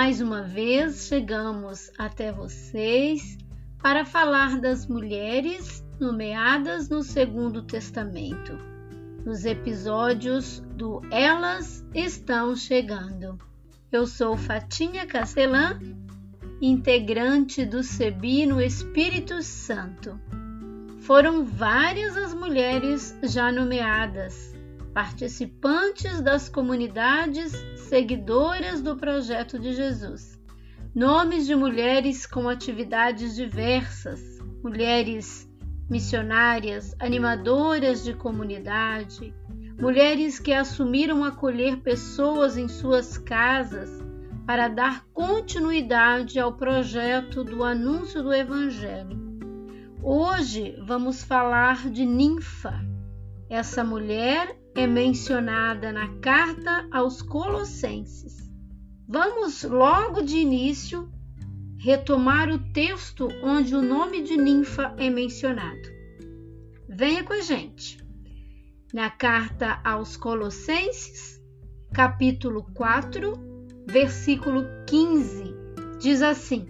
mais uma vez chegamos até vocês para falar das mulheres nomeadas no Segundo Testamento, nos episódios do Elas Estão Chegando. Eu sou Fatinha Castelã, integrante do CEBI no Espírito Santo. Foram várias as mulheres já nomeadas, participantes das comunidades seguidoras do projeto de Jesus. Nomes de mulheres com atividades diversas, mulheres missionárias, animadoras de comunidade, mulheres que assumiram acolher pessoas em suas casas para dar continuidade ao projeto do anúncio do Evangelho. Hoje vamos falar de Ninfa. Essa mulher é mencionada na carta aos Colossenses. Vamos logo de início retomar o texto onde o nome de Ninfa é mencionado. Venha com a gente. Na carta aos Colossenses, capítulo 4, versículo 15, diz assim: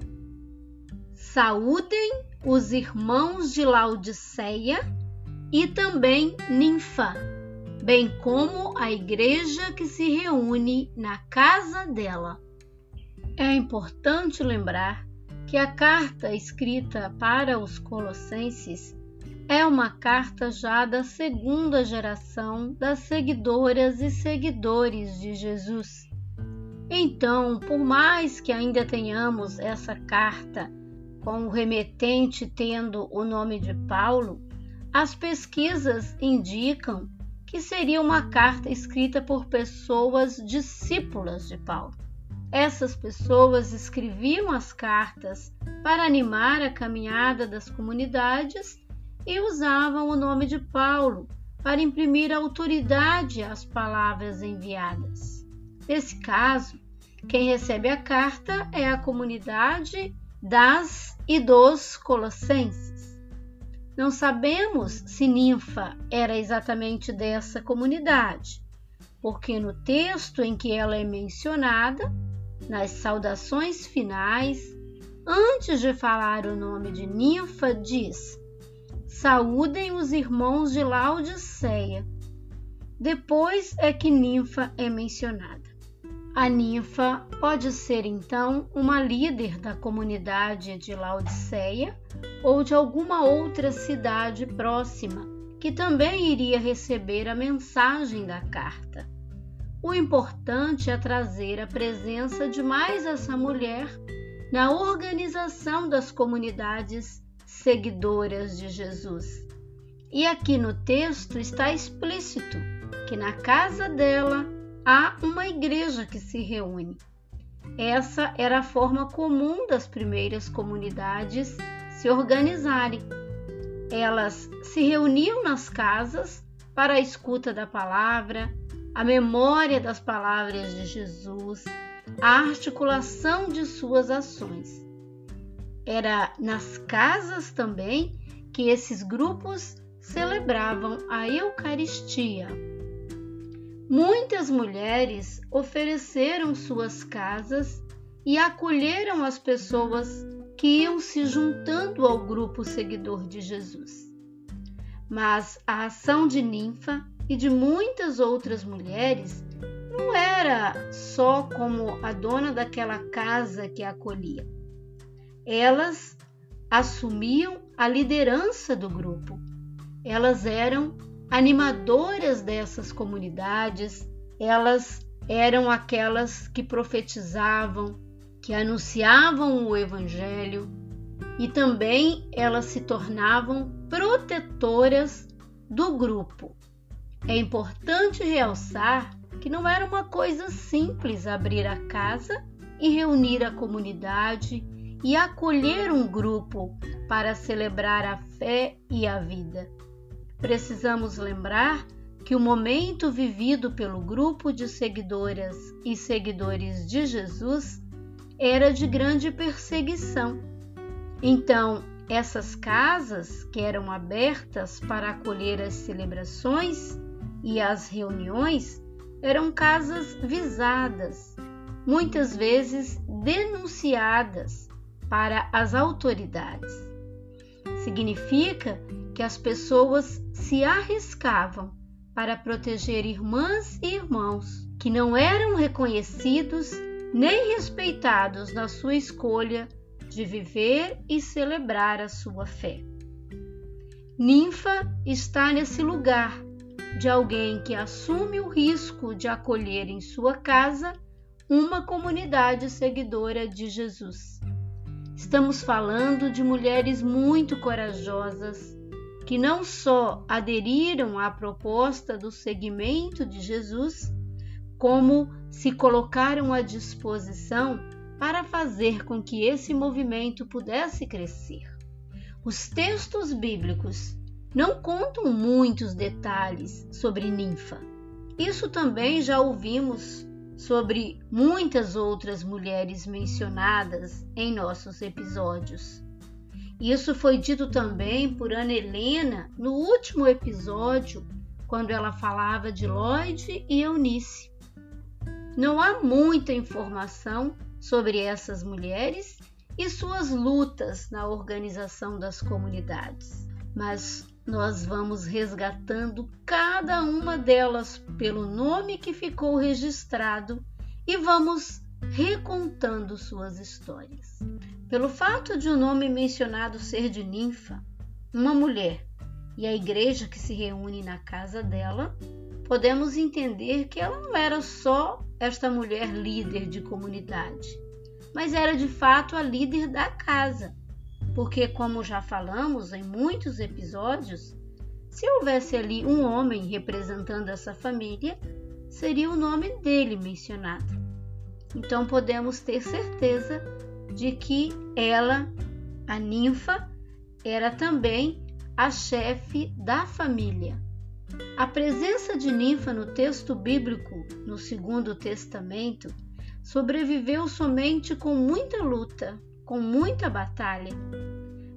Saúdem os irmãos de Laodiceia e também Ninfa, bem como a igreja que se reúne na casa dela. É importante lembrar que a carta escrita para os Colossenses é uma carta já da segunda geração das seguidoras e seguidores de Jesus. Então, por mais que ainda tenhamos essa carta com o remetente tendo o nome de Paulo, as pesquisas indicam que seria uma carta escrita por pessoas discípulas de Paulo. Essas pessoas escreviam as cartas para animar a caminhada das comunidades e usavam o nome de Paulo para imprimir autoridade às palavras enviadas. Nesse caso, quem recebe a carta é a comunidade das e dos Colossenses. Não sabemos se Ninfa era exatamente dessa comunidade, porque no texto em que ela é mencionada, nas saudações finais, antes de falar o nome de Ninfa, diz: Saúdem os irmãos de Laodiceia. Depois é que Ninfa é mencionada. A ninfa pode ser então uma líder da comunidade de Laodiceia ou de alguma outra cidade próxima que também iria receber a mensagem da carta. O importante é trazer a presença de mais essa mulher na organização das comunidades seguidoras de Jesus. E aqui no texto está explícito que na casa dela há uma igreja que se reúne. Essa era a forma comum das primeiras comunidades se organizarem. Elas se reuniam nas casas para a escuta da palavra, a memória das palavras de Jesus, a articulação de suas ações. Era nas casas também que esses grupos celebravam a Eucaristia, Muitas mulheres ofereceram suas casas e acolheram as pessoas que iam se juntando ao grupo seguidor de Jesus. Mas a ação de Ninfa e de muitas outras mulheres não era só como a dona daquela casa que acolhia. Elas assumiam a liderança do grupo. Elas eram animadoras dessas comunidades, elas eram aquelas que profetizavam, que anunciavam o Evangelho e também elas se tornavam protetoras do grupo. É importante realçar que não era uma coisa simples abrir a casa e reunir a comunidade e acolher um grupo para celebrar a fé e a vida. Precisamos lembrar que o momento vivido pelo grupo de seguidoras e seguidores de Jesus era de grande perseguição. Então, essas casas, que eram abertas para acolher as celebrações e as reuniões, eram casas visadas, muitas vezes denunciadas para as autoridades. Significa que as pessoas se arriscavam para proteger irmãs e irmãos que não eram reconhecidos nem respeitados na sua escolha de viver e celebrar a sua fé. Ninfa está nesse lugar de alguém que assume o risco de acolher em sua casa uma comunidade seguidora de Jesus. Estamos falando de mulheres muito corajosas que não só aderiram à proposta do seguimento de Jesus, como se colocaram à disposição para fazer com que esse movimento pudesse crescer. Os textos bíblicos não contam muitos detalhes sobre ninfa. Isso também já ouvimos sobre muitas outras mulheres mencionadas em nossos episódios. Isso foi dito também por Ana Helena no último episódio, quando ela falava de Lloyd e Eunice. Não há muita informação sobre essas mulheres e suas lutas na organização das comunidades, mas nós vamos resgatando cada uma delas pelo nome que ficou registrado e vamos recontando suas histórias. Pelo fato de o nome mencionado ser de ninfa, uma mulher, e a igreja que se reúne na casa dela, podemos entender que ela não era só esta mulher líder de comunidade, mas era de fato a líder da casa porque, como já falamos em muitos episódios, se houvesse ali um homem representando essa família, seria o nome dele mencionado. Então podemos ter certeza de que ela, a ninfa, era também a chefe da família. A presença de ninfa no texto bíblico, no Segundo Testamento, sobreviveu somente com muita luta, com muita batalha.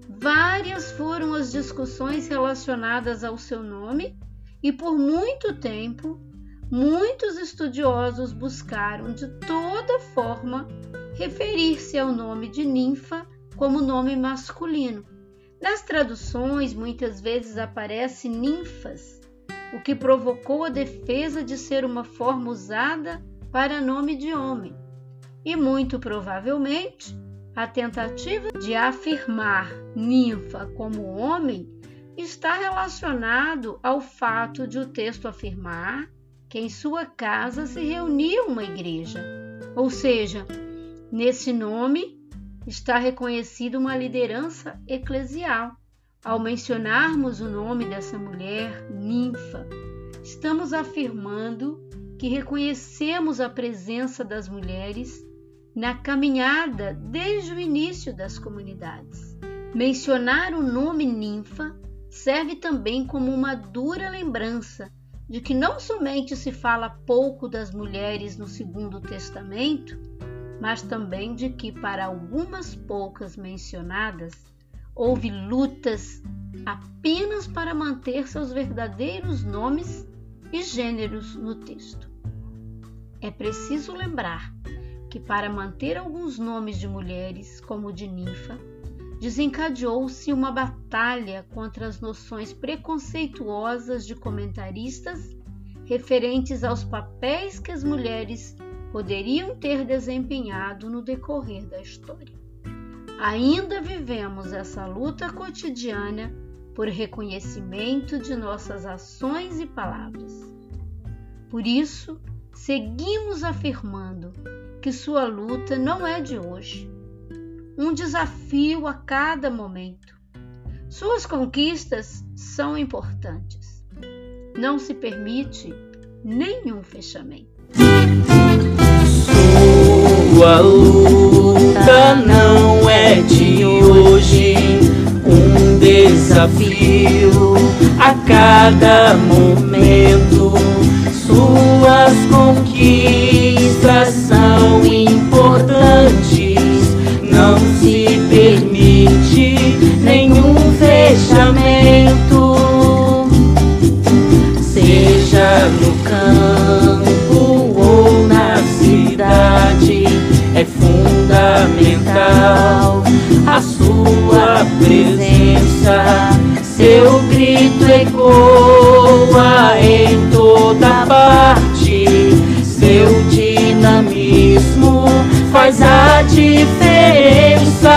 Várias foram as discussões relacionadas ao seu nome e por muito tempo muitos estudiosos buscaram de toda forma referir-se ao nome de ninfa como nome masculino. Nas traduções, muitas vezes aparece ninfas, o que provocou a defesa de ser uma forma usada para nome de homem. E muito provavelmente, a tentativa de afirmar ninfa como homem está relacionado ao fato de o texto afirmar que em sua casa se reunia uma igreja, ou seja, nesse nome está reconhecida uma liderança eclesial. Ao mencionarmos o nome dessa mulher, ninfa, estamos afirmando que reconhecemos a presença das mulheres na caminhada desde o início das comunidades. Mencionar o nome ninfa serve também como uma dura lembrança de que não somente se fala pouco das mulheres no Segundo Testamento, mas também de que para algumas poucas mencionadas houve lutas apenas para manter seus verdadeiros nomes e gêneros no texto. É preciso lembrar que, para manter alguns nomes de mulheres, como o de ninfa, desencadeou-se uma batalha contra as noções preconceituosas de comentaristas referentes aos papéis que as mulheres poderiam ter desempenhado no decorrer da história. Ainda vivemos essa luta cotidiana por reconhecimento de nossas ações e palavras. Por isso, seguimos afirmando que sua luta não é de hoje. Um desafio a cada momento. Suas conquistas são importantes. Não se permite nenhum fechamento. Sua luta não é de hoje, um desafio a cada momento. Suas conquistas ecoa em toda parte, seu dinamismo faz a diferença.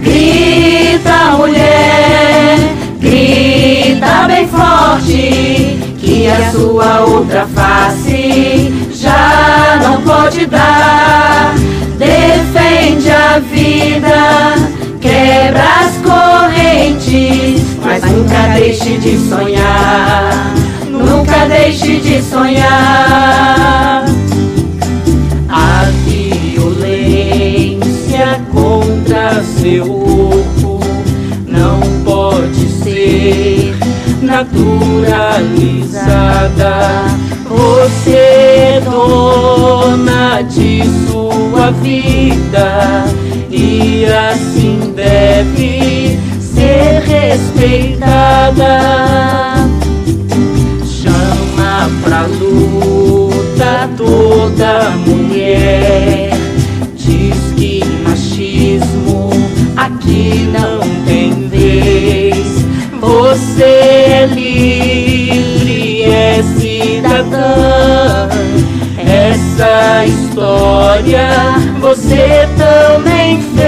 Grita, mulher, grita bem forte, que a sua outra face já não pode dar. Defende a vida, quebra as correntes, nunca deixe de sonhar. Nunca deixe de sonhar. A violência contra seu corpo não pode ser naturalizada. Você é dona de sua vida e assim deve respeitada. Chama pra luta toda mulher. Diz que machismo aqui não tem vez. Você é livre, é cidadã. Essa história você também fez.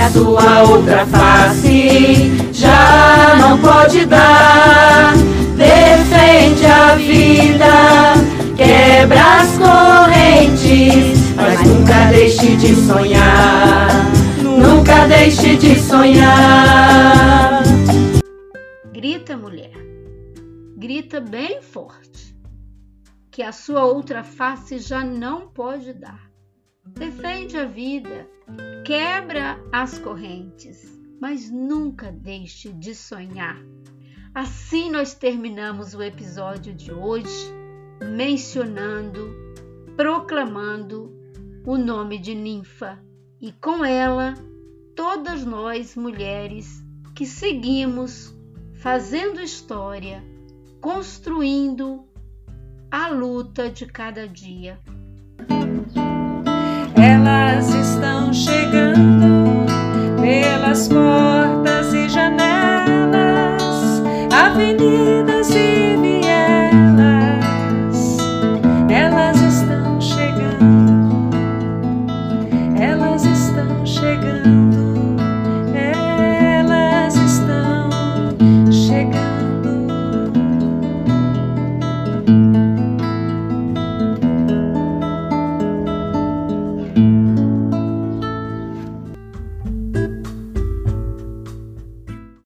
A sua outra face já não pode dar. Defende a vida, quebra as correntes, mas nunca deixe de sonhar. Nunca deixe de sonhar. Grita, mulher. Grita bem forte. Que a sua outra face já não pode dar. Defende a vida, quebra as correntes, mas nunca deixe de sonhar. Assim nós terminamos o episódio de hoje mencionando, proclamando o nome de Ninfa e com ela todas nós mulheres que seguimos fazendo história, construindo a luta de cada dia. Elas estão chegando pelas portas